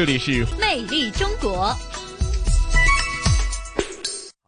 这里是魅力中国。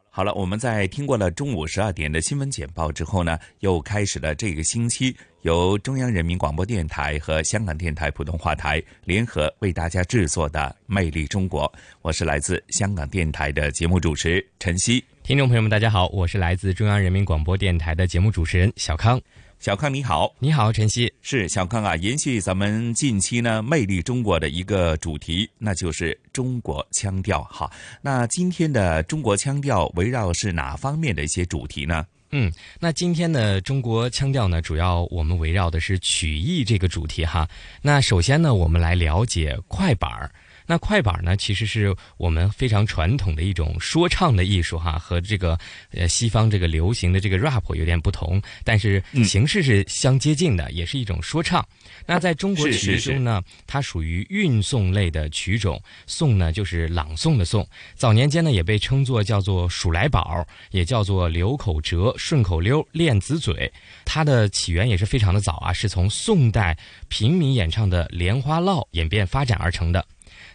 好了，我们在听过了中午十二点的新闻简报之后呢，又开始了这个星期由中央人民广播电台和香港电台普通话台联合为大家制作的《魅力中国》。我是来自香港电台的节目主持陈曦。听众朋友们，大家好，我是来自中央人民广播电台的节目主持人小康。小康你好，你好，晨曦是小康啊。延续咱们近期呢《魅力中国》的一个主题，那就是中国腔调哈。那今天的中国腔调围绕是哪方面的一些主题呢？嗯，那今天的中国腔调呢，主要我们围绕的是曲艺这个主题哈。那首先呢，我们来了解快板儿。那快板呢，其实是我们非常传统的一种说唱的艺术哈，和这个呃西方这个流行的这个 rap 有点不同，但是形式是相接近的，也是一种说唱。那在中国曲中呢，它属于韵颂类的曲种，颂呢就是朗诵的颂。早年间呢，也被称作叫做数来宝，也叫做流口折、顺口溜、练子嘴。它的起源也是非常的早啊，是从宋代平民演唱的莲花落演变发展而成的。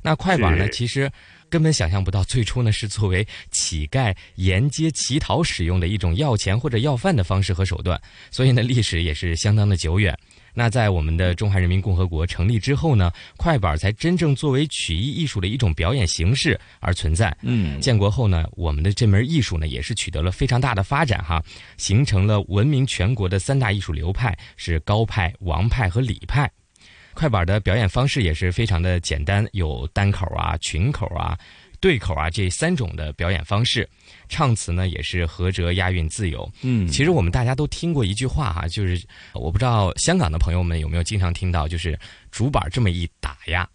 那快板呢？其实根本想象不到，最初呢是作为乞丐沿街乞讨使用的一种要钱或者要饭的方式和手段，所以呢历史也是相当的久远。那在我们的中华人民共和国成立之后呢，快板才真正作为曲艺艺术的一种表演形式而存在。嗯，建国后呢，我们的这门艺术呢也是取得了非常大的发展哈，形成了闻名全国的三大艺术流派是高派、王派和李派。快板的表演方式也是非常的简单，有单口啊、群口啊、对口啊这三种的表演方式。唱词呢也是合辙、押韵、自由。嗯，其实我们大家都听过一句话哈，就是我不知道香港的朋友们有没有经常听到，就是主板这么一打呀，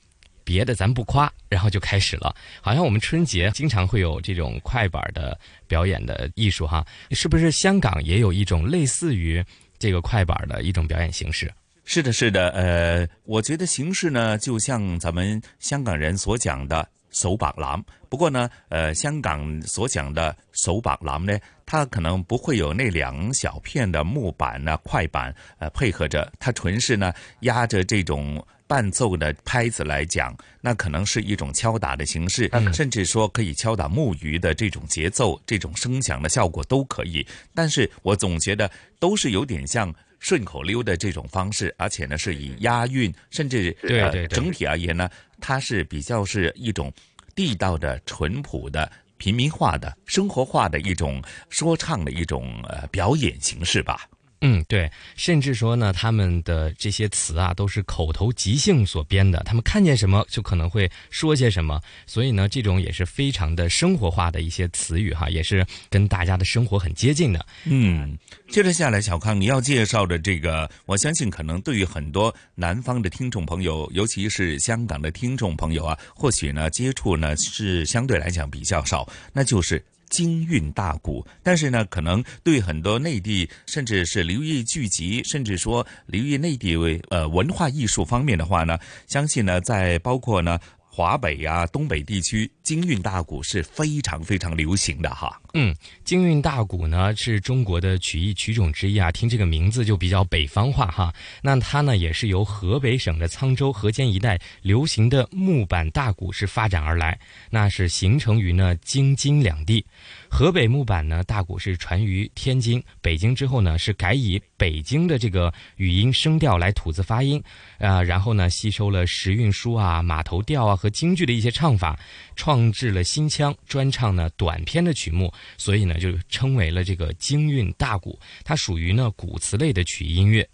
别的咱不夸，然后就开始了。好像我们春节经常会有这种快板的表演的艺术哈，是不是香港也有一种类似于这个快板的一种表演形式？是的，是的，呃，我觉得形式呢，就像咱们香港人所讲的手把郎。不过呢，呃，香港所讲的手把郎呢，它可能不会有那两小片的木板呢、快板呃配合着，它纯是呢压着这种伴奏的拍子来讲，那可能是一种敲打的形式，甚至说可以敲打木鱼的这种节奏、这种声响的效果都可以。但是我总觉得都是有点像。顺口溜的这种方式，而且呢是以押韵，甚至呃整体而言呢，它是比较是一种地道的、淳朴的、平民化的、生活化的一种说唱的一种呃表演形式吧。嗯，对，甚至说呢，他们的这些词啊，都是口头即兴所编的。他们看见什么就可能会说些什么，所以呢，这种也是非常的生活化的一些词语哈，也是跟大家的生活很接近的。嗯，接着下来，小康你要介绍的这个，我相信可能对于很多南方的听众朋友，尤其是香港的听众朋友啊，或许呢接触呢是相对来讲比较少，那就是。京韵大鼓，但是呢，可能对很多内地，甚至是留意聚集，甚至说留意内地为呃文化艺术方面的话呢，相信呢，在包括呢。华北呀，东北地区京韵大鼓是非常非常流行的哈。嗯，京韵大鼓呢是中国的曲艺曲种之一啊，听这个名字就比较北方话哈。那它呢也是由河北省的沧州河间一带流行的木板大鼓是发展而来，那是形成于呢京津两地。河北木板呢大鼓是传于天津、北京之后呢，是改以北京的这个语音声调来吐字发音，啊，然后呢吸收了时韵书啊、马头调啊和京剧的一些唱法，创制了新腔，专唱呢短篇的曲目，所以呢就称为了这个京韵大鼓。它属于呢古词类的曲音乐。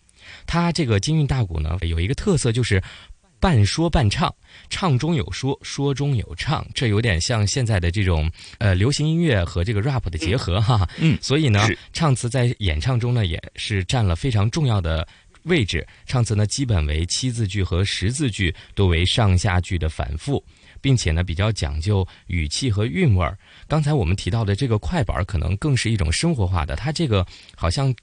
它这个京韵大鼓呢有一个特色就是。半说半唱，唱中有说，说中有唱，这有点像现在的这种呃流行音乐和这个 rap 的结合哈。嗯，所以呢，唱词在演唱中呢也是占了非常重要的位置。唱词呢，基本为七字句和十字句，多为上下句的反复，并且呢，比较讲究语气和韵味儿。刚才我们提到的这个快板，可能更是一种生活化的，它这个好像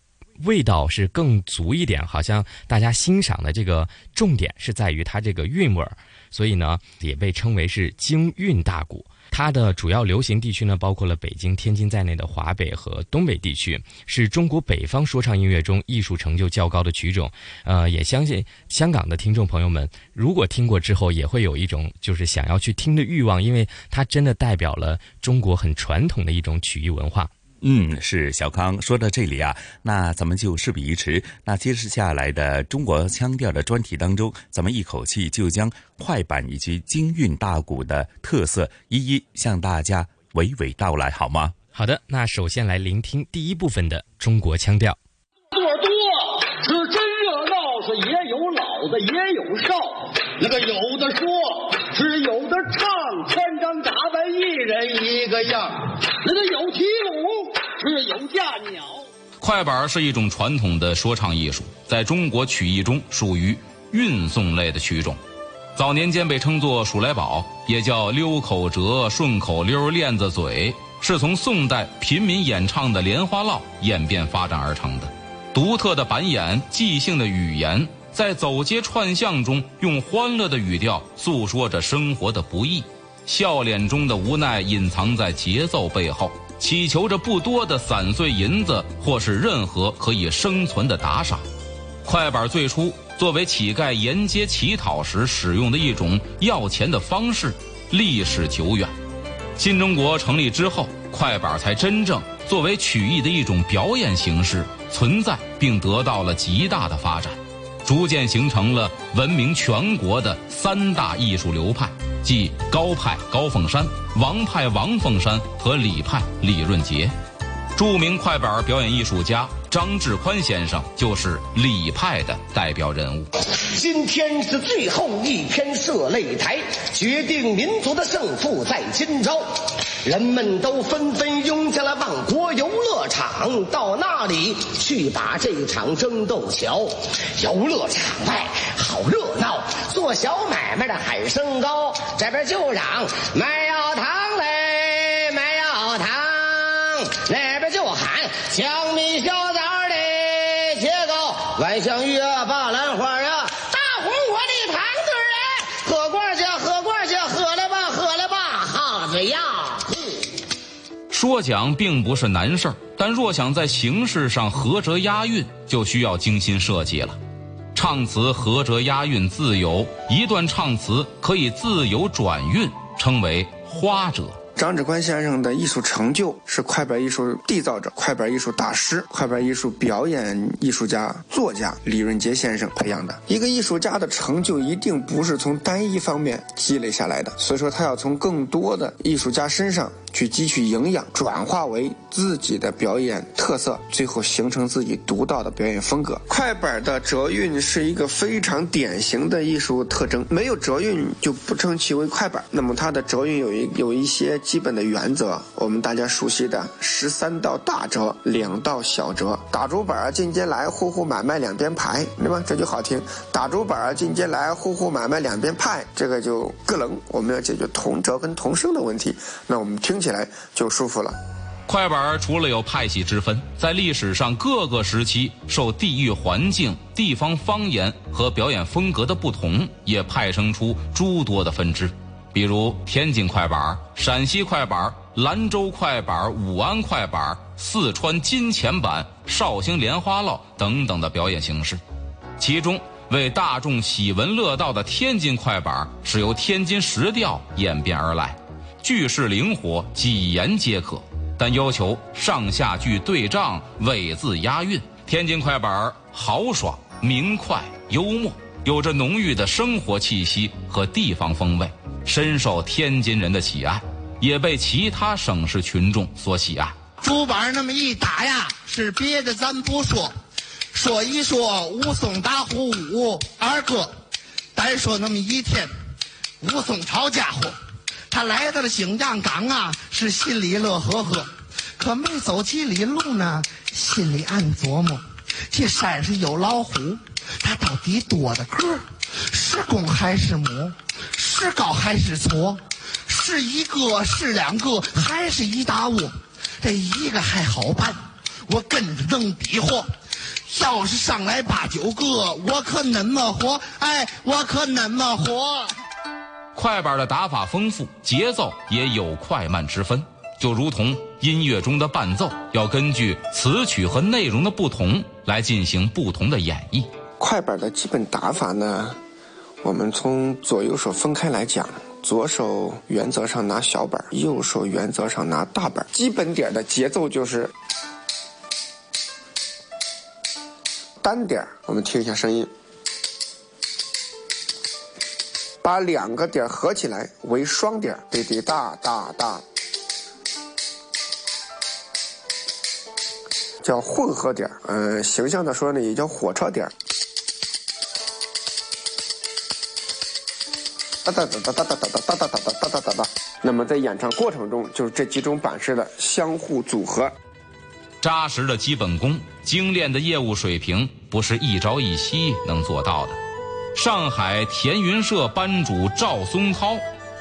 味道是更足一点，好像大家欣赏的这个重点是在于它这个韵味儿，所以呢，也被称为是京韵大鼓。它的主要流行地区呢，包括了北京、天津在内的华北和东北地区，是中国北方说唱音乐中艺术成就较高的曲种。呃，也相信香港的听众朋友们，如果听过之后，也会有一种就是想要去听的欲望，因为它真的代表了中国很传统的一种曲艺文化。嗯，是小康说到这里啊，那咱们就事不宜迟，那接着下来的中国腔调的专题当中，咱们一口气就将快板以及京韵大鼓的特色一一向大家娓娓道来，好吗？好的，那首先来聆听第一部分的中国腔调。多多是真热闹，是也有老的也有少，那个有的说是有的唱，千张打扮一人一个样，那个有提舞是有架鸟。快板是一种传统的说唱艺术，在中国曲艺中属于韵颂类的曲种。早年间被称作数来宝，也叫溜口折、顺口溜、链子嘴，是从宋代平民演唱的莲花落演变发展而成的。独特的板眼、即兴的语言，在走街串巷中用欢乐的语调诉说着生活的不易，笑脸中的无奈隐藏在节奏背后，祈求着不多的散碎银子或是任何可以生存的打赏。快板最初作为乞丐沿街乞讨时使用的一种要钱的方式，历史久远。新中国成立之后，快板才真正作为曲艺的一种表演形式存在，并得到了极大的发展，逐渐形成了闻名全国的三大艺术流派，即高派高凤山、王派王凤山和李派李润杰。著名快板表演艺术家张志宽先生就是李派的代表人物。今天是最后一天设擂台，决定民族的胜负在今朝。人们都纷纷拥进了万国游乐场，到那里去把这场争斗瞧。游乐场外好热闹，做小买卖的喊声高，这边就嚷卖药糖嘞，卖药糖，那边就喊香米小枣嘞，切糕万香鱼啊，巴兰花啊，大红火的糖堆儿嘞，喝罐去，喝罐去，喝了吧，喝了吧，好嘴呀。说讲并不是难事儿，但若想在形式上合辙押韵，就需要精心设计了。唱词合辙押韵自由，一段唱词可以自由转韵，称为花折。张志宽先生的艺术成就是快板艺术缔造者、快板艺术大师、快板艺术表演艺术家、作家李润杰先生培养的。一个艺术家的成就一定不是从单一方面积累下来的，所以说他要从更多的艺术家身上去汲取营养，转化为自己的表演特色，最后形成自己独到的表演风格。快板的折韵是一个非常典型的艺术特征，没有折韵就不称其为快板。那么它的折韵有一有一些基本的原则，我们大家熟悉的十三道大折，两道小折。打竹板儿进街来，户户买卖两边排，对吧？这就好听。打竹板儿进街来，户户买卖两边派，这个就个棱。我们要解决同折跟同声的问题，那我们听起来就舒服了。快板除了有派系之分，在历史上各个时期受地域环境、地方方言和表演风格的不同，也派生出诸多的分支。比如天津快板、陕西快板、兰州快板、武安快板、四川金钱板、绍兴莲花落等等的表演形式。其中为大众喜闻乐道的天津快板是由天津石调演变而来，句式灵活，几言皆可。但要求上下句对仗、尾字押韵。天津快板豪爽、明快、幽默，有着浓郁的生活气息和地方风味，深受天津人的喜爱，也被其他省市群众所喜爱。竹板那么一打呀，是别的咱不说，说一说武松打虎武二哥，单说那么一天，武松抄家伙。他来到了景阳冈啊，是心里乐呵呵，可没走几里路呢，心里暗琢磨：这山上有老虎，它到底多大个？是公还是母？是高还是矬？是一个是两个还是一大窝？这一个还好办，我跟着能比划。要是上来八九个，我可怎么活？哎，我可怎么活？快板的打法丰富，节奏也有快慢之分，就如同音乐中的伴奏，要根据词曲和内容的不同来进行不同的演绎。快板的基本打法呢，我们从左右手分开来讲，左手原则上拿小板，右手原则上拿大板。基本点的节奏就是单点，我们听一下声音。把两个点合起来为双点，滴滴答答答，叫混合点。嗯，形象的说呢，也叫火车点。哒哒哒哒哒哒哒哒哒哒哒哒哒哒哒。那么在演唱过程中，就是这几种板式的相互组合。扎实的基本功，精炼的业务水平，不是一朝一夕能做到的。上海田云社班主赵松涛，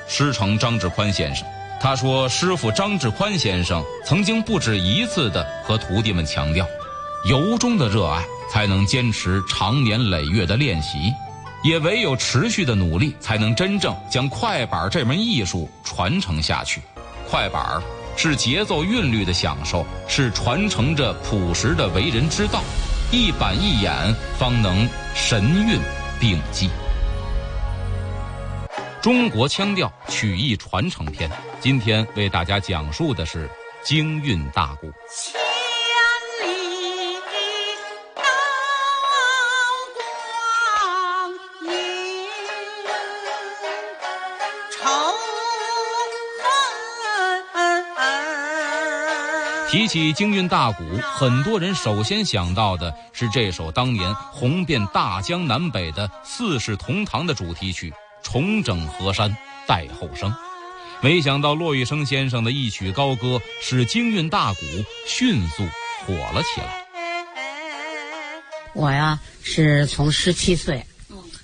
师承张志宽先生。他说：“师傅张志宽先生曾经不止一次地和徒弟们强调，由衷的热爱才能坚持长年累月的练习，也唯有持续的努力，才能真正将快板这门艺术传承下去。快板是节奏韵律的享受，是传承着朴实的为人之道，一板一眼方能神韵。”定记。中国腔调曲艺传承篇，今天为大家讲述的是京韵大鼓。提起京韵大鼓，很多人首先想到的是这首当年红遍大江南北的《四世同堂》的主题曲《重整河山待后生》。没想到骆玉笙先生的一曲高歌，使京韵大鼓迅速火了起来。我呀，是从十七岁，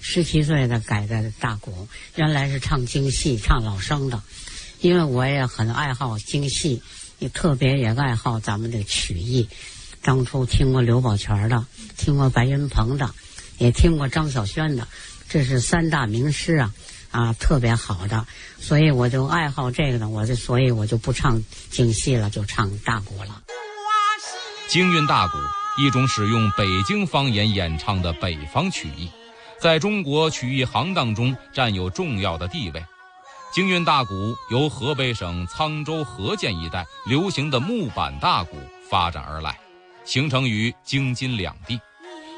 十七岁的改的大鼓，原来是唱京戏、唱老生的，因为我也很爱好京戏。也特别也爱好咱们的曲艺，当初听过刘宝全的，听过白云鹏的，也听过张小轩的，这是三大名师啊，啊，特别好的，所以我就爱好这个呢，我就所以我就不唱京戏了，就唱大鼓了。京韵大鼓，一种使用北京方言演唱的北方曲艺，在中国曲艺行当中占有重要的地位。京韵大鼓由河北省沧州河间一带流行的木板大鼓发展而来，形成于京津两地。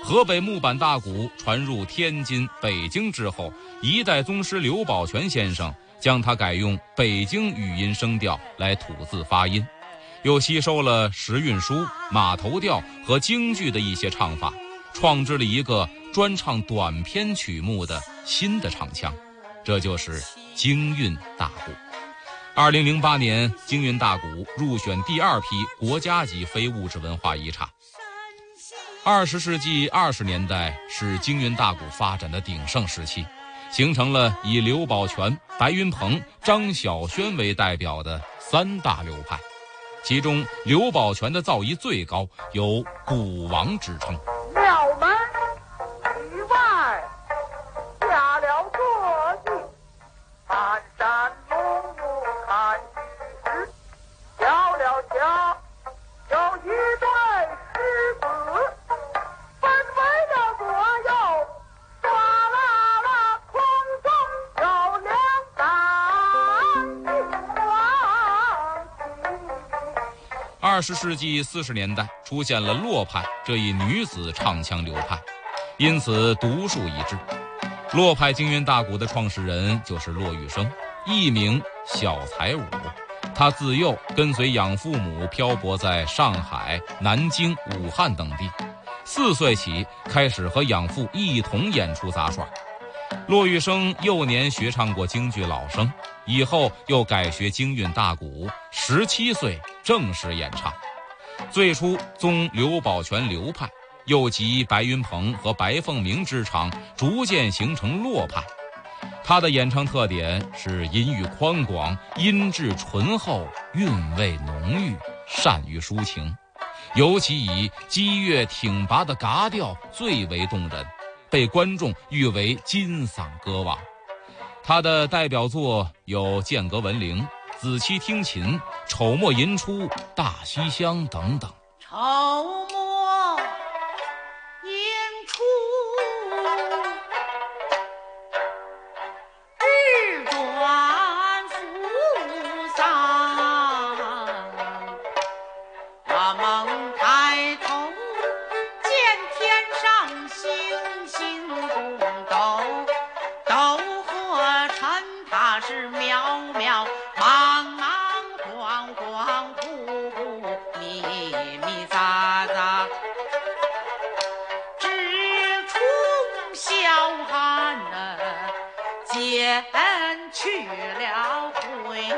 河北木板大鼓传入天津、北京之后，一代宗师刘宝全先生将它改用北京语音声调来吐字发音，又吸收了时韵书、马头调和京剧的一些唱法，创制了一个专唱短篇曲目的新的唱腔，这就是。京韵大鼓，二零零八年，京韵大鼓入选第二批国家级非物质文化遗产。二十世纪二十年代是京韵大鼓发展的鼎盛时期，形成了以刘宝全、白云鹏、张小轩为代表的三大流派，其中刘宝全的造诣最高，有“鼓王”之称。二十世纪四十年代出现了洛派这一女子唱腔流派，因此独树一帜。洛派京韵大鼓的创始人就是骆玉笙，艺名小才武。他自幼跟随养父母漂泊在上海、南京、武汉等地，四岁起开始和养父一同演出杂耍。骆玉笙幼年学唱过京剧老生，以后又改学京韵大鼓，十七岁正式演唱。最初宗刘宝全流派，又集白云鹏和白凤鸣之长，逐渐形成洛派。他的演唱特点是音域宽广、音质醇厚、韵味浓郁，善于抒情，尤其以激越挺拔的嘎调最为动人，被观众誉为“金嗓歌王”。他的代表作有《剑阁闻铃》《子期听琴》《丑末寅初》《大西厢》等等。丑去了辉煌。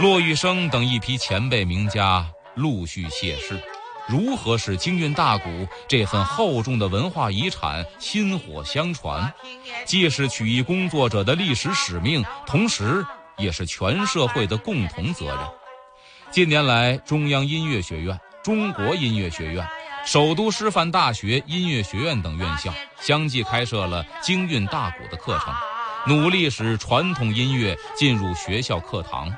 骆玉笙等一批前辈名家陆续谢世，如何使京韵大鼓这份厚重的文化遗产薪火相传，既是曲艺工作者的历史使命，同时也是全社会的共同责任。近年来，中央音乐学院、中国音乐学院。首都师范大学音乐学院等院校相继开设了京韵大鼓的课程，努力使传统音乐进入学校课堂。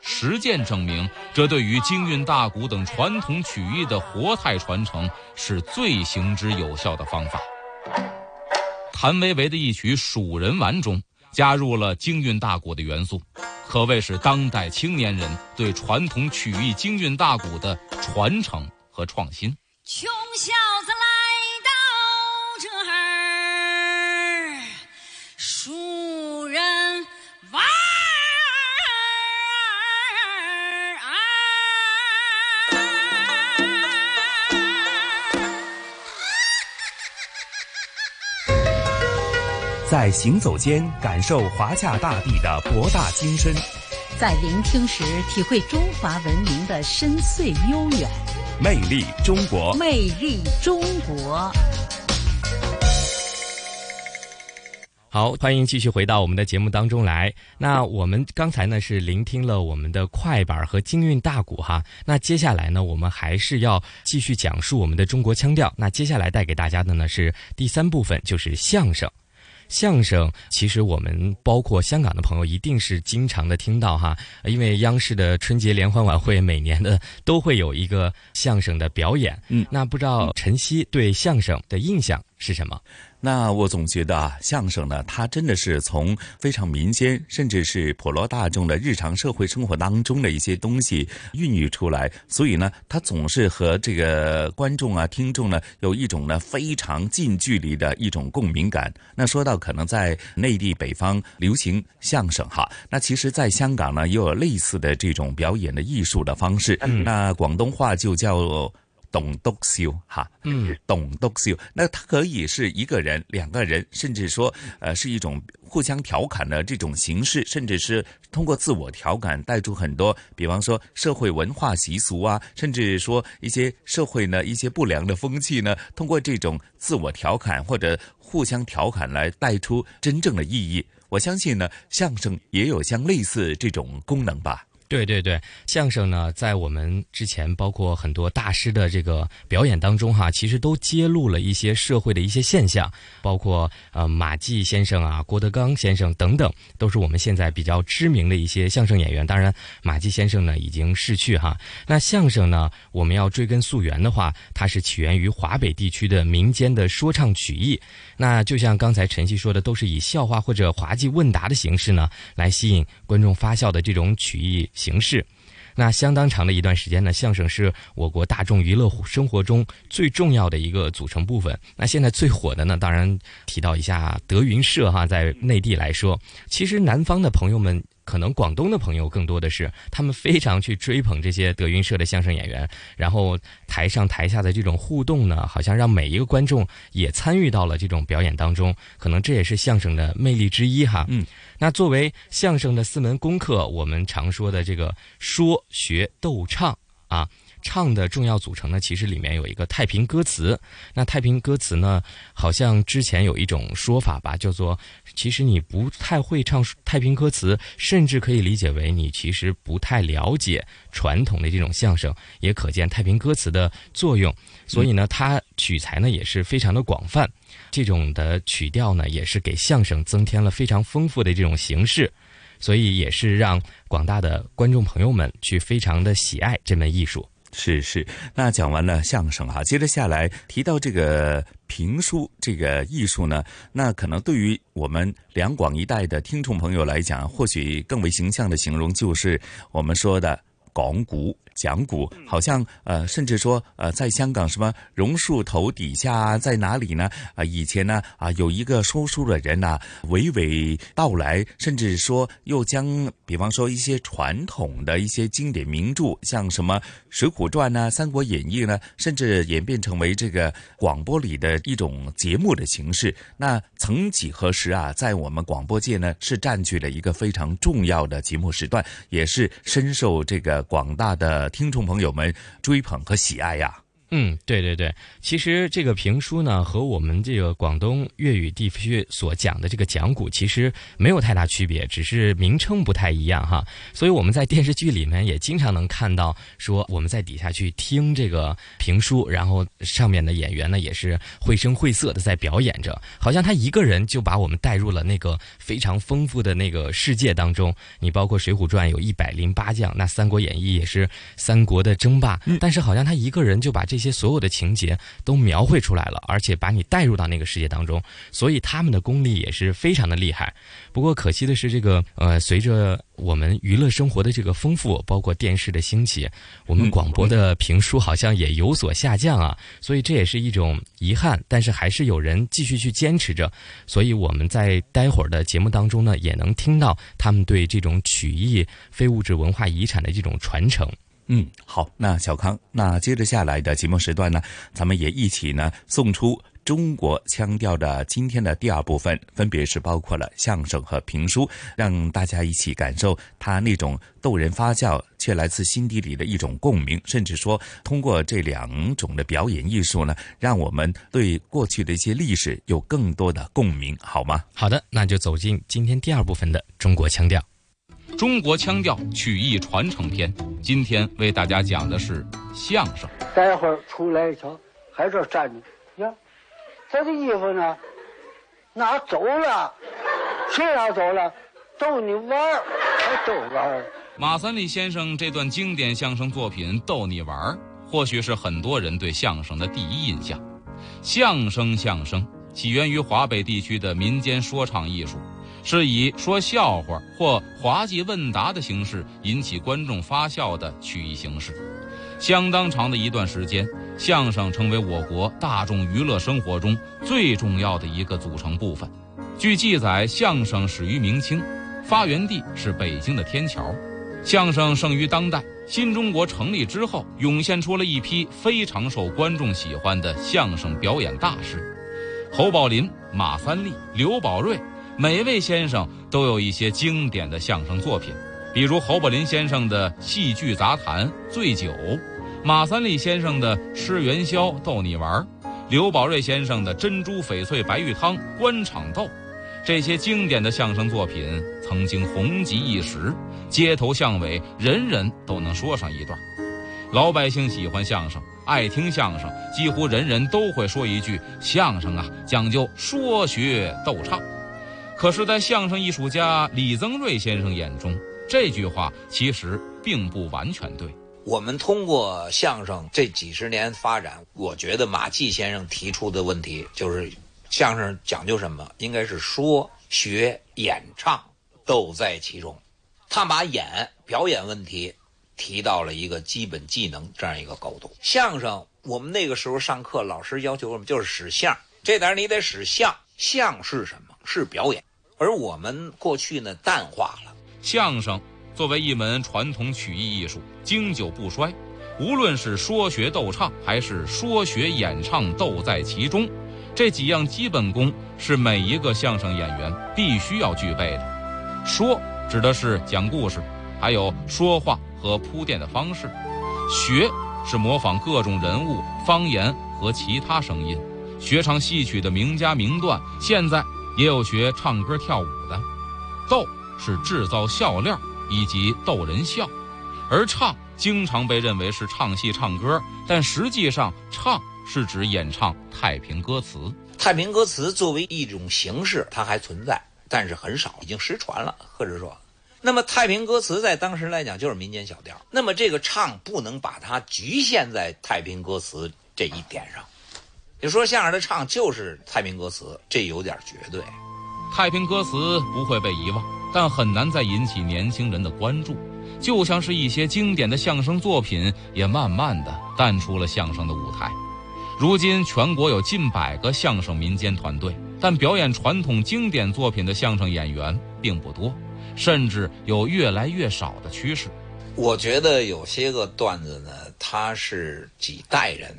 实践证明，这对于京韵大鼓等传统曲艺的活态传承是最行之有效的方法。谭维维的一曲《蜀人玩》中加入了京韵大鼓的元素，可谓是当代青年人对传统曲艺京韵大鼓的传承和创新。穷小子来到这儿，蜀人玩在行走间感受华夏大地的博大精深，在聆听时体会中华文明的深邃悠远。魅力中国，魅力中国。好，欢迎继续回到我们的节目当中来。那我们刚才呢是聆听了我们的快板和京韵大鼓哈。那接下来呢，我们还是要继续讲述我们的中国腔调。那接下来带给大家的呢是第三部分，就是相声。相声其实我们包括香港的朋友一定是经常的听到哈，因为央视的春节联欢晚会每年的都会有一个相声的表演。嗯，那不知道晨曦对相声的印象是什么？那我总觉得啊，相声呢，它真的是从非常民间，甚至是普罗大众的日常社会生活当中的一些东西孕育出来，所以呢，它总是和这个观众啊、听众呢有一种呢非常近距离的一种共鸣感。那说到可能在内地北方流行相声哈，那其实在香港呢也有类似的这种表演的艺术的方式。嗯，那广东话就叫。董督笑哈，嗯，董督笑，那它可以是一个人、两个人，甚至说，呃，是一种互相调侃的这种形式，甚至是通过自我调侃带出很多，比方说社会文化习俗啊，甚至说一些社会呢一些不良的风气呢，通过这种自我调侃或者互相调侃来带出真正的意义。我相信呢，相声也有像类似这种功能吧。对对对，相声呢，在我们之前包括很多大师的这个表演当中哈，其实都揭露了一些社会的一些现象，包括呃马季先生啊、郭德纲先生等等，都是我们现在比较知名的一些相声演员。当然，马季先生呢已经逝去哈。那相声呢，我们要追根溯源的话，它是起源于华北地区的民间的说唱曲艺。那就像刚才晨曦说的，都是以笑话或者滑稽问答的形式呢，来吸引观众发笑的这种曲艺。形式，那相当长的一段时间呢，相声是我国大众娱乐生活中最重要的一个组成部分。那现在最火的呢，当然提到一下德云社哈，在内地来说，其实南方的朋友们。可能广东的朋友更多的是，他们非常去追捧这些德云社的相声演员，然后台上台下的这种互动呢，好像让每一个观众也参与到了这种表演当中。可能这也是相声的魅力之一哈。嗯，那作为相声的四门功课，我们常说的这个说学逗唱啊。唱的重要组成呢，其实里面有一个太平歌词。那太平歌词呢，好像之前有一种说法吧，叫做其实你不太会唱太平歌词，甚至可以理解为你其实不太了解传统的这种相声，也可见太平歌词的作用。所以呢，它取材呢也是非常的广泛，这种的曲调呢也是给相声增添了非常丰富的这种形式。所以也是让广大的观众朋友们去非常的喜爱这门艺术。是是，那讲完了相声哈，接着下来提到这个评书这个艺术呢，那可能对于我们两广一带的听众朋友来讲，或许更为形象的形容就是我们说的港鼓。讲古好像呃，甚至说呃，在香港什么榕树头底下在哪里呢？啊，以前呢啊，有一个说书的人呐，娓娓道来，甚至说又将比方说一些传统的一些经典名著，像什么《水浒传》呢，《三国演义》呢，甚至演变成为这个广播里的一种节目的形式。那曾几何时啊，在我们广播界呢，是占据了一个非常重要的节目时段，也是深受这个广大的。听众朋友们追捧和喜爱呀。嗯，对对对，其实这个评书呢，和我们这个广东粤语地区所讲的这个讲古，其实没有太大区别，只是名称不太一样哈。所以我们在电视剧里面也经常能看到，说我们在底下去听这个评书，然后上面的演员呢也是绘声绘色的在表演着，好像他一个人就把我们带入了那个非常丰富的那个世界当中。你包括《水浒传》有一百零八将，那《三国演义》也是三国的争霸，但是好像他一个人就把这。这些所有的情节都描绘出来了，而且把你带入到那个世界当中，所以他们的功力也是非常的厉害。不过可惜的是，这个呃，随着我们娱乐生活的这个丰富，包括电视的兴起，我们广播的评书好像也有所下降啊。所以这也是一种遗憾，但是还是有人继续去坚持着。所以我们在待会儿的节目当中呢，也能听到他们对这种曲艺非物质文化遗产的这种传承。嗯，好，那小康，那接着下来的节目时段呢，咱们也一起呢送出中国腔调的今天的第二部分，分别是包括了相声和评书，让大家一起感受它那种逗人发笑却来自心底里的一种共鸣，甚至说通过这两种的表演艺术呢，让我们对过去的一些历史有更多的共鸣，好吗？好的，那就走进今天第二部分的中国腔调。中国腔调曲艺传承篇，今天为大家讲的是相声。待会儿出来一瞧，还这站着，呀，他的衣服呢？拿走了？谁拿走了？逗你玩儿，还逗玩儿。马三立先生这段经典相声作品《逗你玩儿》，或许是很多人对相声的第一印象。相声，相声起源于华北地区的民间说唱艺术。是以说笑话或滑稽问答的形式引起观众发笑的曲艺形式。相当长的一段时间，相声成为我国大众娱乐生活中最重要的一个组成部分。据记载，相声始于明清，发源地是北京的天桥。相声盛于当代，新中国成立之后，涌现出了一批非常受观众喜欢的相声表演大师：侯宝林、马三立、刘宝瑞。每位先生都有一些经典的相声作品，比如侯宝林先生的戏剧杂谈《醉酒》，马三立先生的吃元宵逗你玩，刘宝瑞先生的珍珠翡翠白玉汤官场斗。这些经典的相声作品曾经红极一时，街头巷尾人人都能说上一段。老百姓喜欢相声，爱听相声，几乎人人都会说一句：相声啊，讲究说学逗唱。可是，在相声艺术家李增瑞先生眼中，这句话其实并不完全对。我们通过相声这几十年发展，我觉得马季先生提出的问题就是：相声讲究什么？应该是说、学、演、唱都在其中。他把演表演问题提到了一个基本技能这样一个高度。相声，我们那个时候上课，老师要求我们就是使相，这点你得使相。相是什么？是表演。而我们过去呢，淡化了相声作为一门传统曲艺艺术，经久不衰。无论是说学逗唱，还是说学演唱，都在其中。这几样基本功是每一个相声演员必须要具备的。说指的是讲故事，还有说话和铺垫的方式；学是模仿各种人物、方言和其他声音，学唱戏曲的名家名段。现在也有学唱歌跳舞的。逗是制造笑料以及逗人笑，而唱经常被认为是唱戏唱歌，但实际上唱是指演唱太平歌词。太平歌词作为一种形式，它还存在，但是很少，已经失传了，或者说。那么太平歌词在当时来讲就是民间小调，那么这个唱不能把它局限在太平歌词这一点上。你说相声的唱就是太平歌词，这有点绝对。太平歌词不会被遗忘，但很难再引起年轻人的关注，就像是一些经典的相声作品也慢慢的淡出了相声的舞台。如今全国有近百个相声民间团队，但表演传统经典作品的相声演员并不多。甚至有越来越少的趋势。我觉得有些个段子呢，它是几代人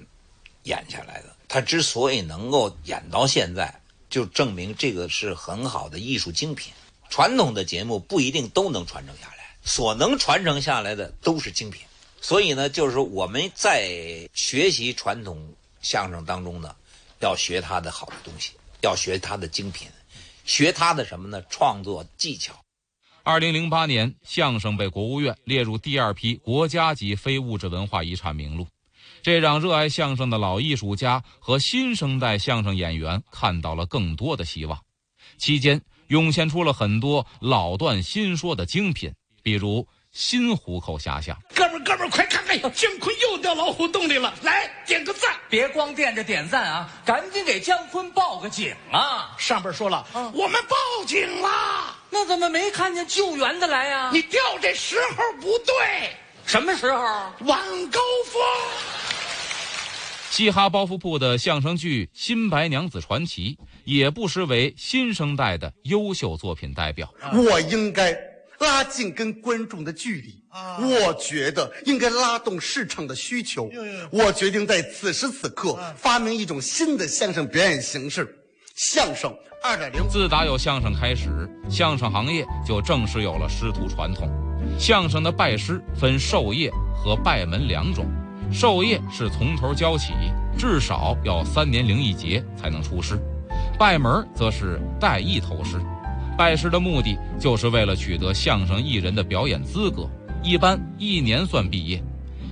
演下来的。他之所以能够演到现在，就证明这个是很好的艺术精品。传统的节目不一定都能传承下来，所能传承下来的都是精品。所以呢，就是说我们在学习传统相声当中呢，要学他的好的东西，要学他的精品，学他的什么呢？创作技巧。二零零八年，相声被国务院列入第二批国家级非物质文化遗产名录，这让热爱相声的老艺术家和新生代相声演员看到了更多的希望。期间涌现出了很多老段新说的精品，比如新虎口遐想。哥们儿，哥们儿，快看看，姜昆又掉老虎洞里了！来点个赞，别光惦着点赞啊，赶紧给姜昆报个警啊！上边说了，我们报警啦。那怎么没看见救援的来呀？你调这时候不对，什么时候？晚高峰。嘻哈包袱铺的相声剧《新白娘子传奇》也不失为新生代的优秀作品代表。我应该拉近跟观众的距离，啊我觉得应该拉动市场的需求。我决定在此时此刻发明一种新的相声表演形式——相声。二点零，自打有相声开始，相声行业就正式有了师徒传统。相声的拜师分授业和拜门两种，授业是从头教起，至少要三年零一节才能出师；拜门则是带一头师。拜师的目的就是为了取得相声艺人的表演资格，一般一年算毕业。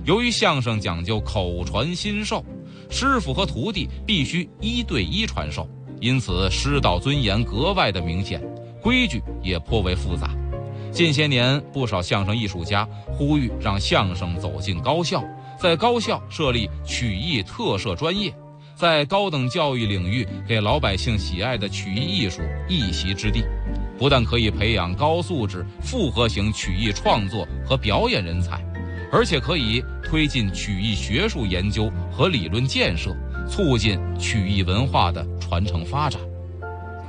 由于相声讲究口传心授，师傅和徒弟必须一对一传授。因此，师道尊严格外的明显，规矩也颇为复杂。近些年，不少相声艺术家呼吁让相声走进高校，在高校设立曲艺特设专业，在高等教育领域给老百姓喜爱的曲艺艺术一席之地。不但可以培养高素质复合型曲艺创作和表演人才，而且可以推进曲艺学术研究和理论建设。促进曲艺文化的传承发展。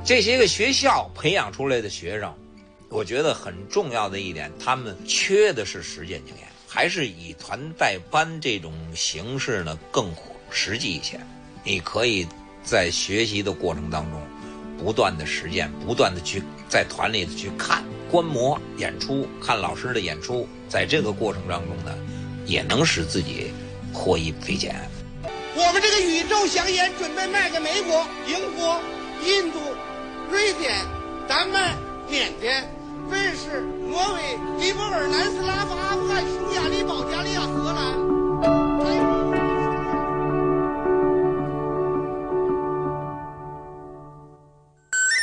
这些个学校培养出来的学生，我觉得很重要的一点，他们缺的是实践经验，还是以团带班这种形式呢更实际一些。你可以在学习的过程当中，不断的实践，不断的去在团里去看、观摩演出，看老师的演出，在这个过程当中呢，也能使自己获益匪浅。我们这个宇宙香烟准备卖给美国、英国、印度、瑞典、丹麦、缅甸、瑞士、挪威、尼泊尔、南斯拉夫、阿富汗、匈牙利、保加利亚、荷兰。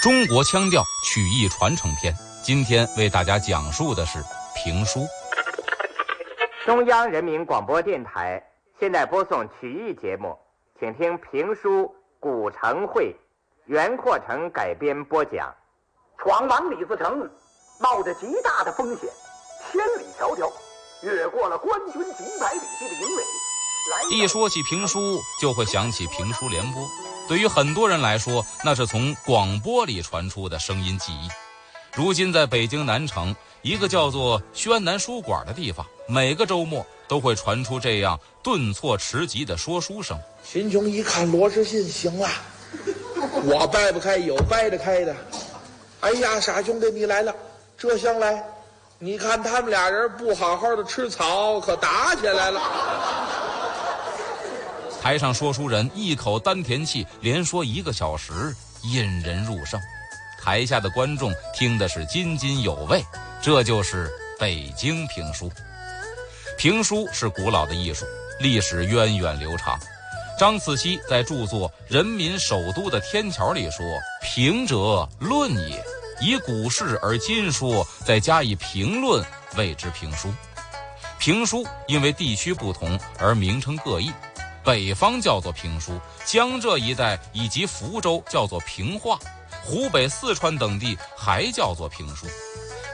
中国腔调曲艺传承篇，今天为大家讲述的是评书。中央人民广播电台。现在播送曲艺节目，请听评书《古城会》，袁阔成改编播讲。闯王李自成冒着极大的风险，千里迢迢越过了官军几百里地的营垒。一说起评书，就会想起评书联播。对于很多人来说，那是从广播里传出的声音记忆。如今，在北京南城一个叫做宣南书馆的地方，每个周末。都会传出这样顿挫迟急的说书声。秦琼一看罗士信，行了，我掰不开，有掰得开的。哎呀，傻兄弟，你来了，这厢来，你看他们俩人不好好的吃草，可打起来了。台上说书人一口丹田气，连说一个小时，引人入胜。台下的观众听的是津津有味，这就是北京评书。评书是古老的艺术，历史源远流长。张次溪在著作《人民首都的天桥》里说：“评者，论也。以古事而今说，再加以评论，谓之评书。评书因为地区不同而名称各异，北方叫做评书，江浙一带以及福州叫做评话，湖北、四川等地还叫做评书。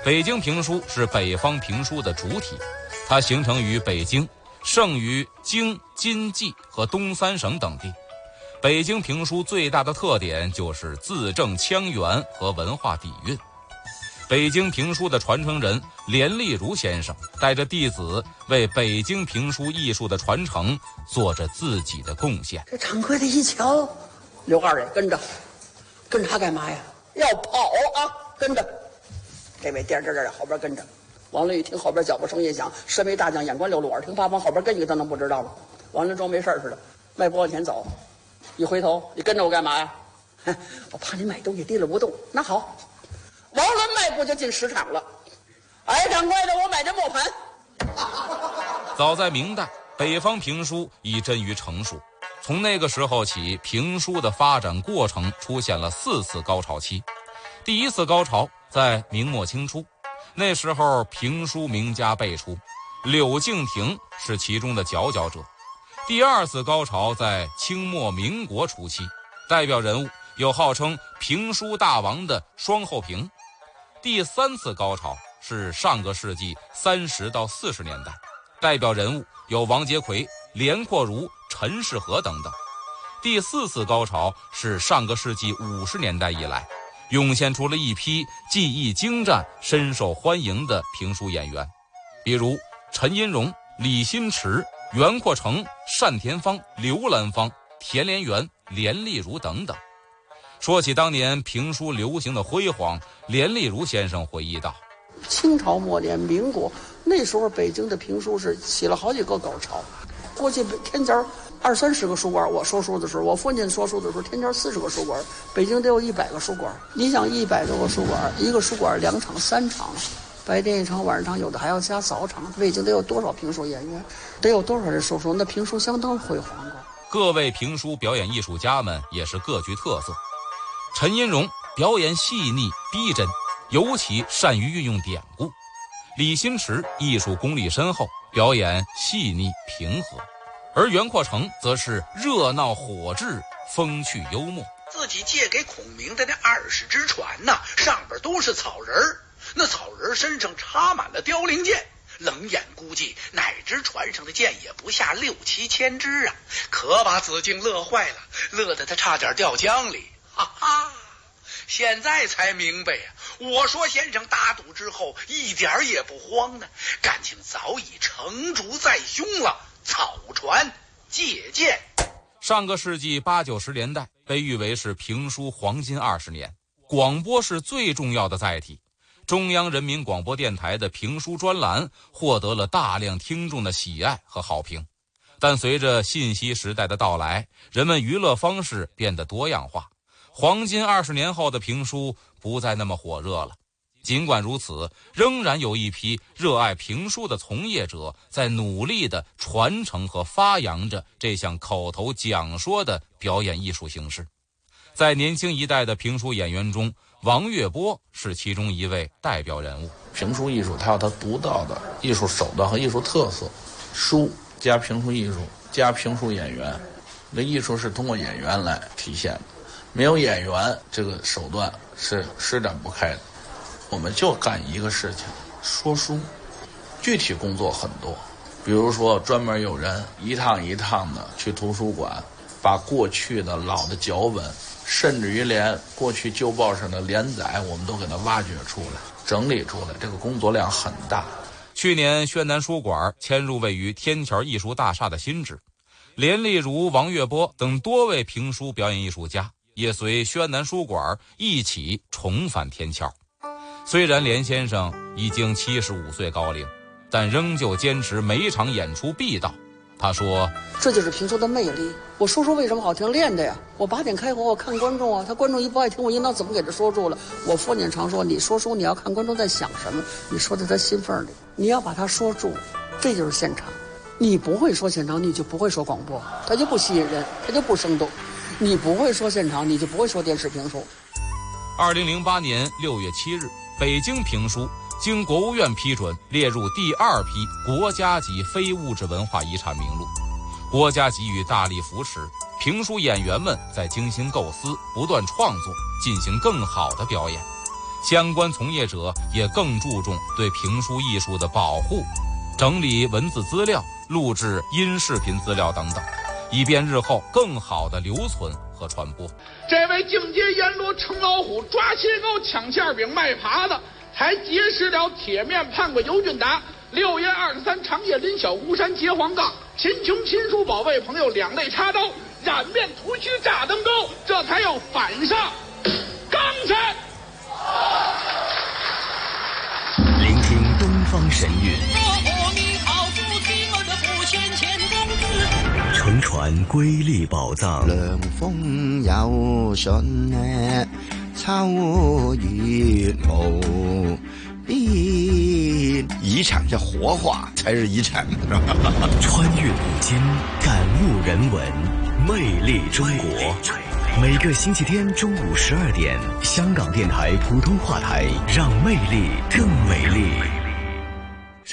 北京评书是北方评书的主体，它形成于北京，盛于京、津冀和东三省等地。北京评书最大的特点就是字正腔圆和文化底蕴。北京评书的传承人连丽如先生带着弟子为北京评书艺术的传承做着自己的贡献。这掌柜的一瞧，刘二爷跟着，跟他干嘛呀？要跑啊！跟着，这位颠颠颠在后边跟着。王伦一听后边脚步声音响，身为大将，眼观六路，耳听八方，后边跟一个他能不知道吗？王伦装没事似的，迈步往前走。一回头，你跟着我干嘛呀？我怕你买东西提了不动。那好，王伦迈步就进石场了。哎，掌柜的，我买这磨盘。早在明代，北方评书已臻于成熟。从那个时候起，评书的发展过程出现了四次高潮期。第一次高潮在明末清初，那时候评书名家辈出，柳敬亭是其中的佼佼者。第二次高潮在清末民国初期，代表人物有号称“评书大王”的双后平。第三次高潮是上个世纪三十到四十年代，代表人物有王杰奎、连阔如、陈士和等等。第四次高潮是上个世纪五十年代以来，涌现出了一批技艺精湛、深受欢迎的评书演员，比如陈荫荣、李新池。袁阔成、单田芳、刘兰芳、田连元、连丽如等等。说起当年评书流行的辉煌，连丽如先生回忆道：“清朝末年，民国那时候，北京的评书是起了好几个高潮。过去天桥二三十个书馆，我说书的时候，我父亲说书的时候，天桥四十个书馆，北京得有一百个书馆。你想，一百多个书馆，一个书馆两场、三场。”白天一场，晚上场，有的还要加早场。北京得有多少评书演员？得有多少人说书？那评书相当辉煌过。各位评书表演艺术家们也是各具特色。陈音荣表演细腻逼真，尤其善于运用典故；李新池艺术功力深厚，表演细腻平和；而袁阔成则是热闹火炙，风趣幽默。自己借给孔明的那二十只船呐，上边都是草人儿。那草人身上插满了凋零箭，冷眼估计，哪只船上的箭也不下六七千只啊！可把子敬乐坏了，乐得他差点掉江里。哈哈，现在才明白呀！我说先生打赌之后一点也不慌呢，感情早已成竹在胸了。草船借箭，上个世纪八九十年代被誉为是评书黄金二十年，广播是最重要的载体。中央人民广播电台的评书专栏获得了大量听众的喜爱和好评，但随着信息时代的到来，人们娱乐方式变得多样化，黄金二十年后的评书不再那么火热了。尽管如此，仍然有一批热爱评书的从业者在努力地传承和发扬着这项口头讲说的表演艺术形式。在年轻一代的评书演员中，王月波是其中一位代表人物。评书艺术它有它独到的艺术手段和艺术特色，书加评书艺术加评书演员，那艺术是通过演员来体现的，没有演员这个手段是施展不开的。我们就干一个事情，说书，具体工作很多，比如说专门有人一趟一趟的去图书馆，把过去的老的脚本。甚至于连过去旧报上的连载，我们都给它挖掘出来、整理出来，这个工作量很大。去年，宣南书馆迁入位于天桥艺术大厦的新址，连丽如、王月波等多位评书表演艺术家也随宣南书馆一起重返天桥。虽然连先生已经七十五岁高龄，但仍旧坚持每场演出必到，他说：“这就是评书的魅力。我说书为什么好听？练的呀。我八点开火，我看观众啊。他观众一不爱听，我应当怎么给他说住了？我父亲常说，你说书你要看观众在想什么，你说在他心缝里，你要把他说住，这就是现场。你不会说现场，你就不会说广播，他就不吸引人，他就不生动。你不会说现场，你就不会说电视评书。”二零零八年六月七日，北京评书。经国务院批准，列入第二批国家级非物质文化遗产名录。国家给予大力扶持，评书演员们在精心构思、不断创作，进行更好的表演。相关从业者也更注重对评书艺术的保护，整理文字资料、录制音视频资料等等，以便日后更好的留存和传播。这位境界阎罗成老虎，抓切糕抢馅饼卖耙子。还结识了铁面判官尤俊达，六月二十三长夜临晓，巫山结黄杠，秦琼亲书保卫朋友两肋插刀，染面涂须炸登高，这才要反上冈山。聆听东方神韵，乘船瑰丽宝藏。凉风有信呢。超越无边，遗产叫活化才是遗产，穿越古今，感悟人文，魅力中国。每个星期天中午十二点，香港电台普通话台，让魅力更美丽。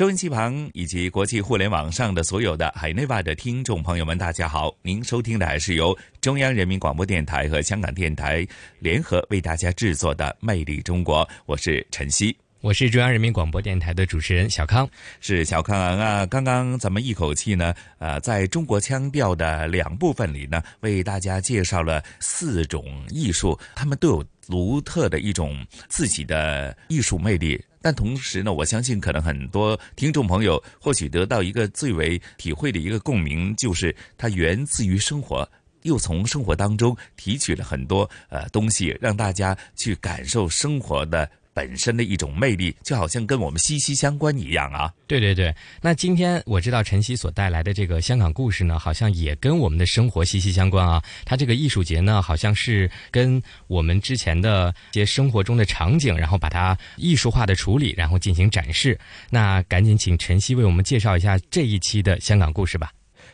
收音机旁以及国际互联网上的所有的海内外的听众朋友们，大家好！您收听的还是由中央人民广播电台和香港电台联合为大家制作的《魅力中国》，我是陈曦，我是中央人民广播电台的主持人小康，是小康啊！刚刚咱们一口气呢，呃，在中国腔调的两部分里呢，为大家介绍了四种艺术，他们都有独特的一种自己的艺术魅力。但同时呢，我相信可能很多听众朋友或许得到一个最为体会的一个共鸣，就是它源自于生活，又从生活当中提取了很多呃东西，让大家去感受生活的。本身的一种魅力，就好像跟我们息息相关一样啊！对对对，那今天我知道晨曦所带来的这个香港故事呢，好像也跟我们的生活息息相关啊。它这个艺术节呢，好像是跟我们之前的一些生活中的场景，然后把它艺术化的处理，然后进行展示。那赶紧请晨曦为我们介绍一下这一期的香港故事吧。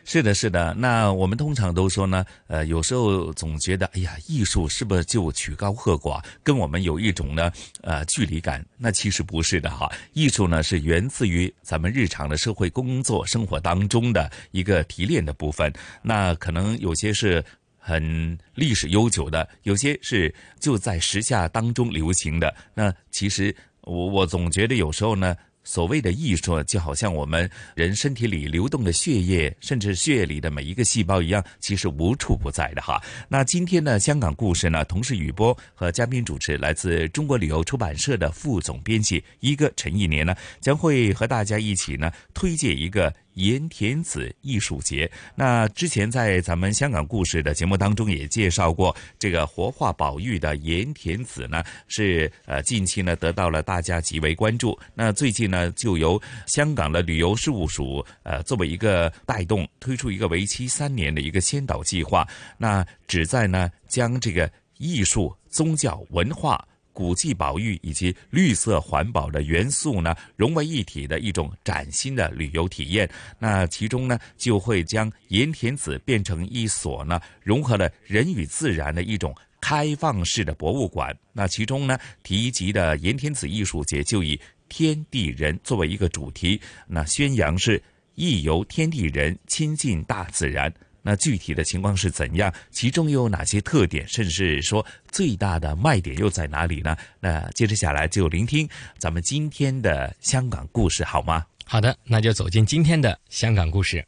是的，是的。那我们通常都说呢，呃，有时候总觉得，哎呀，艺术是不是就曲高和寡，跟我们有一种呢，呃，距离感？那其实不是的哈。艺术呢，是源自于咱们日常的社会工作生活当中的一个提炼的部分。那可能有些是很历史悠久的，有些是就在时下当中流行的。那其实我我总觉得有时候呢。所谓的艺术，就好像我们人身体里流动的血液，甚至血液里的每一个细胞一样，其实无处不在的哈。那今天呢，香港故事呢，同时雨波和嘉宾主持来自中国旅游出版社的副总编辑一哥陈一年呢，将会和大家一起呢推荐一个。盐田子艺术节，那之前在咱们香港故事的节目当中也介绍过，这个活化宝玉的盐田子呢，是呃近期呢得到了大家极为关注。那最近呢，就由香港的旅游事务署呃作为一个带动，推出一个为期三年的一个先导计划，那旨在呢将这个艺术、宗教、文化。古迹保育以及绿色环保的元素呢，融为一体的一种崭新的旅游体验。那其中呢，就会将盐田子变成一所呢，融合了人与自然的一种开放式的博物馆。那其中呢，提及的盐田子艺术节就以天地人作为一个主题，那宣扬是意由天地人亲近大自然。那具体的情况是怎样？其中又有哪些特点？甚至是说最大的卖点又在哪里呢？那接着下来就聆听咱们今天的香港故事，好吗？好的，那就走进今天的香港故事。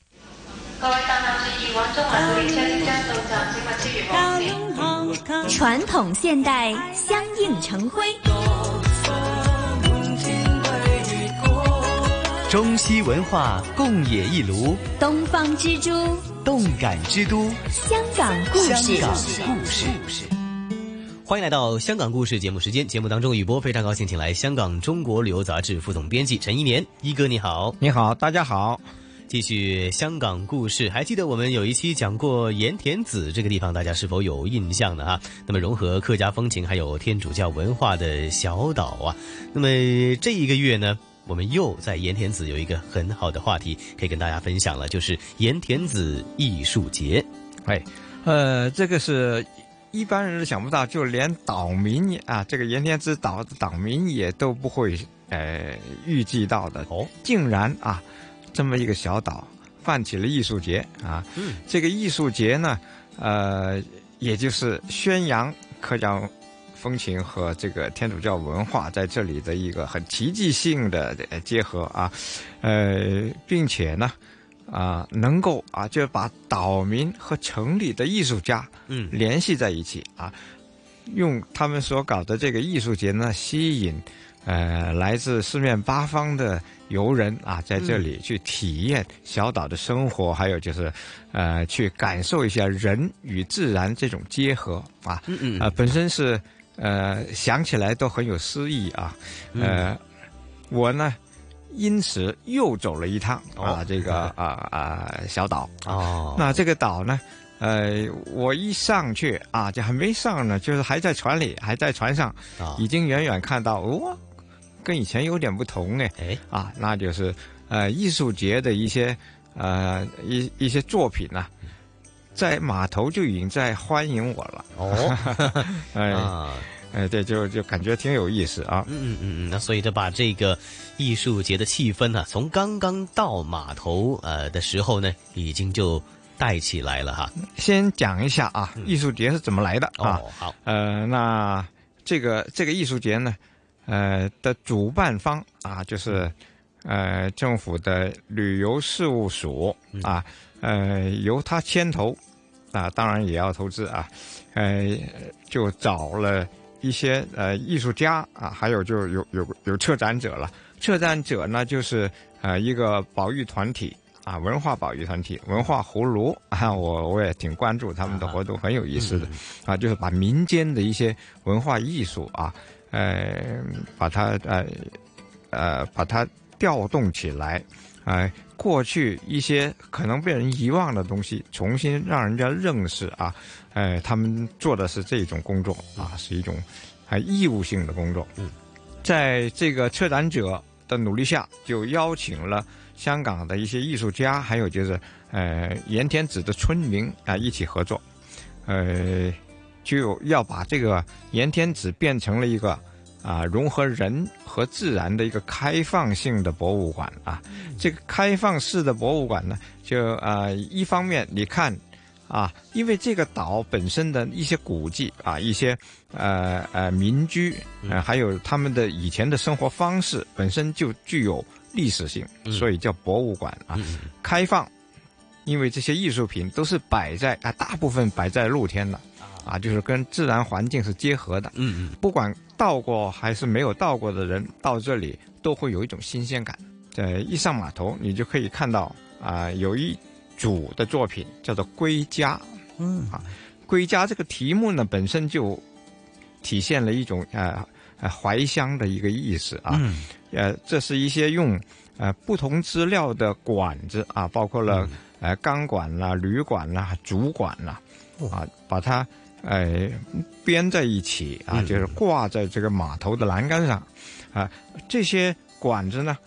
传统现代相映成辉，中西文化共冶一炉，东方之珠。动感之都，香港故事。香港故事，欢迎来到香港故事节目时间。节目当中，宇波非常高兴，请来香港中国旅游杂志副总编辑陈一年一哥，你好，你好，大家好。继续香港故事，还记得我们有一期讲过盐田子这个地方，大家是否有印象呢？哈，那么融合客家风情还有天主教文化的小岛啊，那么这一个月呢，我们又在盐田子有一个很好的话题可以跟大家分享了，就是盐田子艺术节。哎，呃，这个是一般人都想不到，就连岛民啊，这个盐田子岛的岛民也都不会呃预计到的哦，竟然啊。这么一个小岛，办起了艺术节啊！嗯，这个艺术节呢，呃，也就是宣扬客家风情和这个天主教文化在这里的一个很奇迹性的结合啊，呃，并且呢，啊，能够啊，就把岛民和城里的艺术家嗯。联系在一起啊，用他们所搞的这个艺术节呢，吸引呃来自四面八方的。游人啊，在这里去体验小岛的生活，还有就是，呃，去感受一下人与自然这种结合啊，啊，本身是呃想起来都很有诗意啊，呃，我呢因此又走了一趟啊，这个啊 啊小岛。哦，那这个岛呢，呃，我一上去啊，就还没上呢，就是还在船里，还在船上，已经远远看到哇。跟以前有点不同哎，哎。啊，那就是呃艺术节的一些呃一一些作品呢，在码头就已经在欢迎我了。哦，哎哎对，就就感觉挺有意思啊，嗯嗯嗯，那所以就把这个艺术节的气氛呢，从刚刚到码头呃的时候呢，已经就带起来了哈。先讲一下啊，艺术节是怎么来的啊？好，呃，那这个这个艺术节呢？呃的主办方啊，就是呃政府的旅游事务署啊，呃由他牵头啊，当然也要投资啊，呃就找了一些呃艺术家啊，还有就有有有策展者了。策展者呢就是呃一个保育团体啊，文化保育团体文化葫芦 啊，我我也挺关注他们的活动，很有意思的啊，就是把民间的一些文化艺术啊。呃，把它呃呃把它调动起来，哎，过去一些可能被人遗忘的东西，重新让人家认识啊，哎，他们做的是这种工作啊，是一种还义务性的工作。嗯，在这个策展者的努力下，就邀请了香港的一些艺术家，还有就是呃盐田子的村民啊一起合作，呃。就要把这个盐田子变成了一个啊融合人和自然的一个开放性的博物馆啊。这个开放式的博物馆呢，就啊一方面你看啊，因为这个岛本身的一些古迹啊，一些呃呃民居，呃还有他们的以前的生活方式本身就具有历史性，所以叫博物馆啊。开放，因为这些艺术品都是摆在啊，大部分摆在露天的。啊，就是跟自然环境是结合的。嗯嗯，不管到过还是没有到过的人，到这里都会有一种新鲜感。在一上码头，你就可以看到啊，有一组的作品叫做《归家》。嗯啊，《归家》这个题目呢，本身就体现了一种呃怀乡的一个意思啊。嗯。呃，这是一些用呃不同资料的管子啊，包括了呃钢管啦、铝管啦、竹管啦，啊，把它。哎，编在一起啊，就是挂在这个码头的栏杆上，啊，这些管子呢，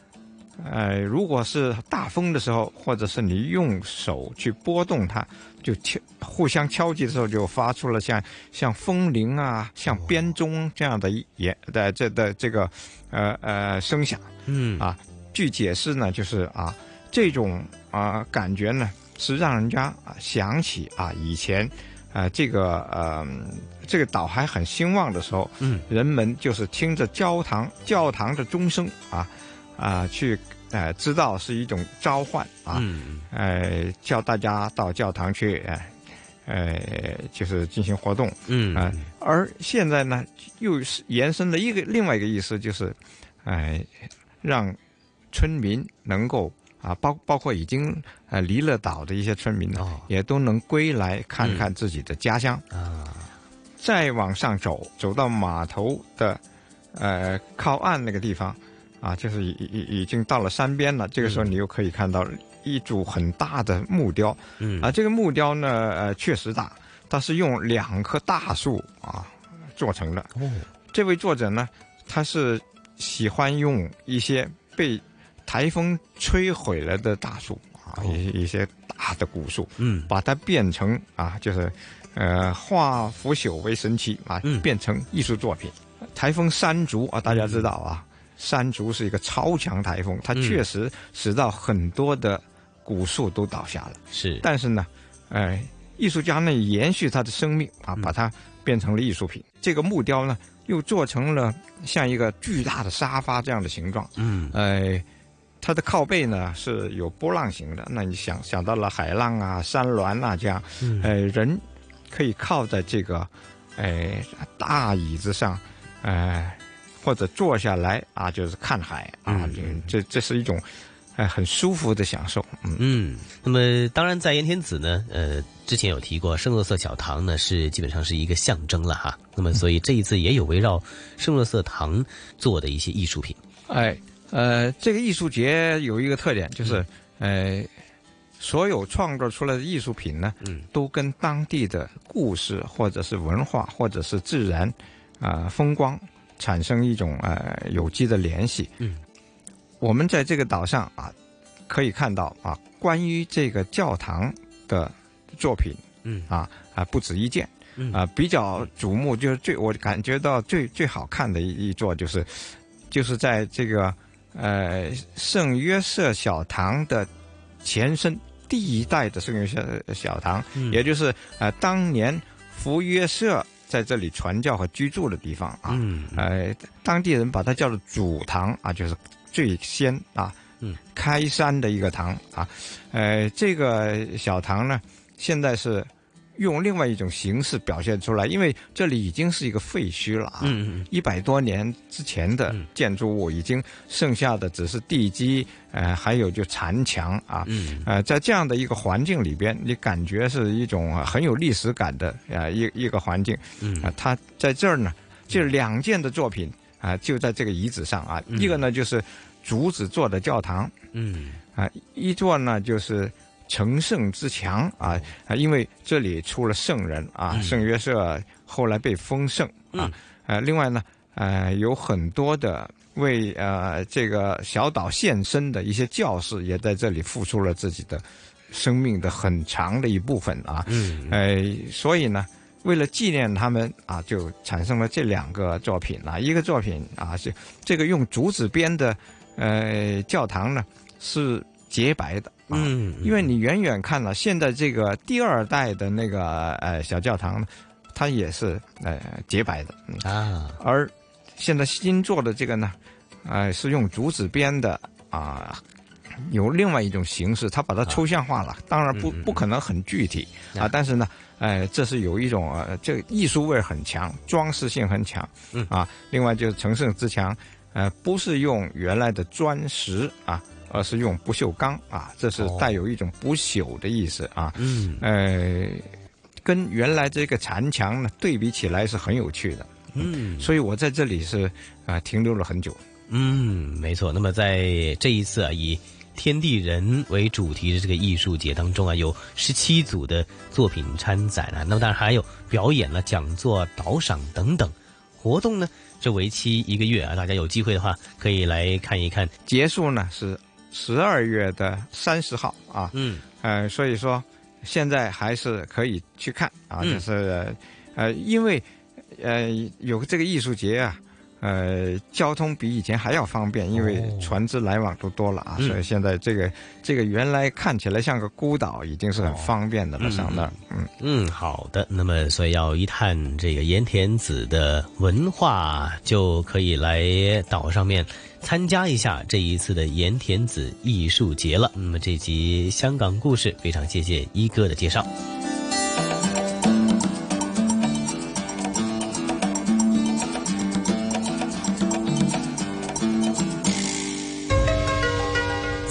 呃，如果是大风的时候，或者是你用手去拨动它，就敲互相敲击的时候，就发出了像像风铃啊、像编钟这样的也的这的这个呃呃声响。嗯啊，据解释呢，就是啊，这种啊感觉呢，是让人家啊想起啊以前。啊，这个呃，这个岛还很兴旺的时候，嗯，人们就是听着教堂教堂的钟声啊，啊，去呃知道是一种召唤啊，嗯，呃，叫大家到教堂去，呃，就是进行活动，嗯啊，而现在呢，又是延伸了一个另外一个意思，就是，哎，让村民能够。啊，包包括已经呃离了岛的一些村民呢，也都能归来看看自己的家乡啊。再往上走，走到码头的呃靠岸那个地方，啊，就是已已已经到了山边了。这个时候，你又可以看到一组很大的木雕，嗯啊，这个木雕呢，呃，确实大，它是用两棵大树啊做成的。哦，这位作者呢，他是喜欢用一些被台风摧毁了的大树啊，一一些大的古树，嗯，把它变成啊，就是呃化腐朽为神奇啊，变成艺术作品。台风山竹啊，大家知道啊，山竹是一个超强台风，它嗯确实使到很多的古树都倒下了。是，但是呢，呃，艺术家呢延续它的生命啊，嗯把它变成了艺术品。这个木雕呢，又做成了像一个巨大的沙发这样的形状。嗯，呃，它的靠背呢是有波浪形的，那你想想到了海浪啊、山峦啊这样，嗯呃，人可以靠在这个，呃，大椅子上，呃，或者坐下来啊，就是看海啊，嗯这这这是一种，呃，很舒服的享受。嗯嗯，那么当然，在盐田子呢，呃，之前有提过，圣若瑟小堂呢是基本上是一个象征了哈。那么，所以这一次也有围绕圣若瑟堂做的一些艺术品。哎，呃，这个艺术节有一个特点，就是、呃，所有创作出来的艺术品呢，嗯，都跟当地的故事或者是文化或者是自然啊、风光产生一种呃有机的联系。嗯，我们在这个岛上啊，可以看到啊，关于这个教堂的作品，嗯。啊啊不止一件。嗯。啊，比较瞩目，就是最我感觉到最最好看的一一座，就是就是在这个呃圣约瑟小堂的前身，第一代的圣约瑟小堂，嗯。也就是呃当年福约瑟在这里传教和居住的地方啊，嗯。呃当地人把它叫做主堂啊，就是最先啊，嗯，开山的一个堂啊，呃这个小堂呢，现在是。用另外一种形式表现出来，因为这里已经是一个废墟了啊，一百多年之前的建筑物，已经剩下的只是地基，呃，还有就残墙啊，嗯。呃，在这样的一个环境里边，你感觉是一种呃很有历史感的啊、呃、一一个环境，嗯。啊、它在这儿呢，就两件的作品啊、就在这个遗址上啊，一个呢就是竹子做的教堂，嗯。啊，一座呢就是成圣之强啊啊，因为这里出了圣人啊，嗯圣约瑟后来被封圣啊，呃，另外呢，呃，有很多的为呃这个小岛献身的一些教士，也在这里付出了自己的生命的很长的一部分啊，嗯呃，所以呢。为了纪念他们啊，就产生了这两个作品啊。一个作品啊是这个用竹子编的，呃，教堂呢是洁白的，啊嗯，因为你远远看了，现在这个第二代的那个呃小教堂呢，它也是呃洁白的嗯。啊，而现在新做的这个呢，呃是用竹子编的啊。有另外一种形式，它把它抽象化了，当然不不可能很具体啊，但是呢，呃，这是有一种呃，这个艺术味很强，装饰性很强，嗯。啊，另外就是成圣之墙，呃，不是用原来的砖石啊，而是用不锈钢啊，这是带有一种不朽的意思啊，嗯，呃，跟原来这个残墙呢对比起来是很有趣的，嗯，所以我在这里是啊、停留了很久。嗯，没错。那么在这一次啊，以天地人为主题的这个艺术节当中啊，有十七组的作品参展啊。那么当然还有表演了、讲座、导赏等等活动呢。这为期一个月啊，大家有机会的话可以来看一看。结束呢是十二月的三十号啊，嗯，呃，所以说现在还是可以去看啊，嗯就是呃，因为呃有这个艺术节啊。呃，交通比以前还要方便，因为船只来往都多了啊，嗯所以现在这个这个原来看起来像个孤岛，已经是很方便的了。上那儿，嗯嗯，好的。那么，所以要一探这个盐田子的文化，就可以来岛上面参加一下这一次的盐田子艺术节了。那么这集香港故事，非常谢谢一哥的介绍。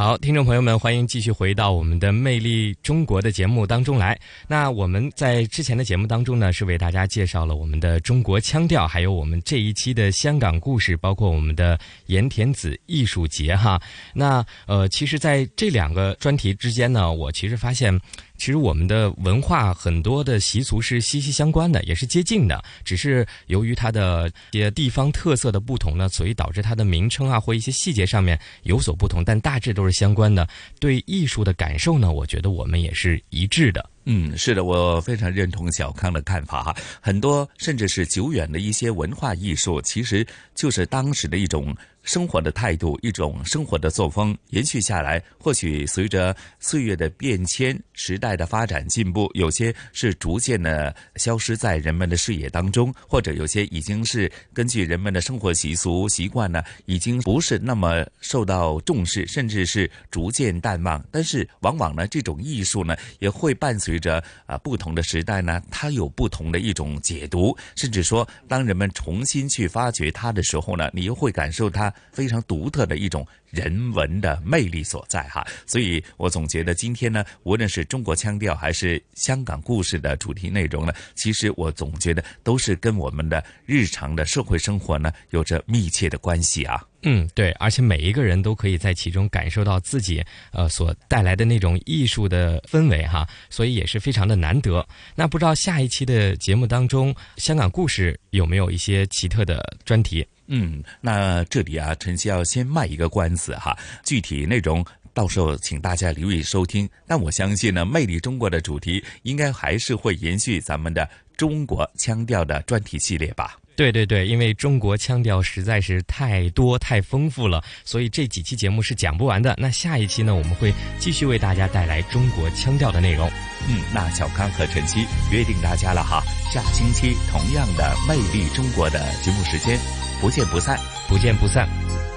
好，听众朋友们，欢迎继续回到我们的《魅力中国》的节目当中来。那我们在之前的节目当中呢，是为大家介绍了我们的中国腔调，还有我们这一期的香港故事，包括我们的盐田子艺术节哈。那呃，其实在这两个专题之间呢，我其实发现。其实我们的文化很多的习俗是息息相关的，也是接近的，只是由于它的一些地方特色的不同呢，所以导致它的名称啊或一些细节上面有所不同，但大致都是相关的。对艺术的感受呢，我觉得我们也是一致的。嗯，是的，我非常认同小康的看法哈。很多甚至是久远的一些文化艺术，其实就是当时的一种。生活的态度，一种生活的作风延续下来，或许随着岁月的变迁、时代的发展进步，有些是逐渐的消失在人们的视野当中，或者有些已经是根据人们的生活习俗习惯呢，已经不是那么受到重视，甚至是逐渐淡忘。但是，往往呢，这种艺术呢，也会伴随随着啊不同的时代呢，它有不同的一种解读，甚至说，当人们重新去发掘它的时候呢，你又会感受它。非常独特的一种人文的魅力所在哈，所以我总觉得今天呢，无论是中国腔调还是香港故事的主题内容呢，其实我总觉得都是跟我们的日常的社会生活呢有着密切的关系啊。嗯，对，而且每一个人都可以在其中感受到自己呃所带来的那种艺术的氛围哈，所以也是非常的难得。那不知道下一期的节目当中，香港故事有没有一些奇特的专题？嗯，那这里啊，晨曦要先卖一个关子哈，具体内容到时候请大家留意收听。但我相信呢，魅力中国的主题应该还是会延续咱们的中国腔调的专题系列吧。对对对，因为中国腔调实在是太多太丰富了，所以这几期节目是讲不完的。那下一期呢，我们会继续为大家带来中国腔调的内容。嗯，那小康和晨曦约定大家了哈，下星期同样的魅力中国的节目时间。不见不散，不见不散。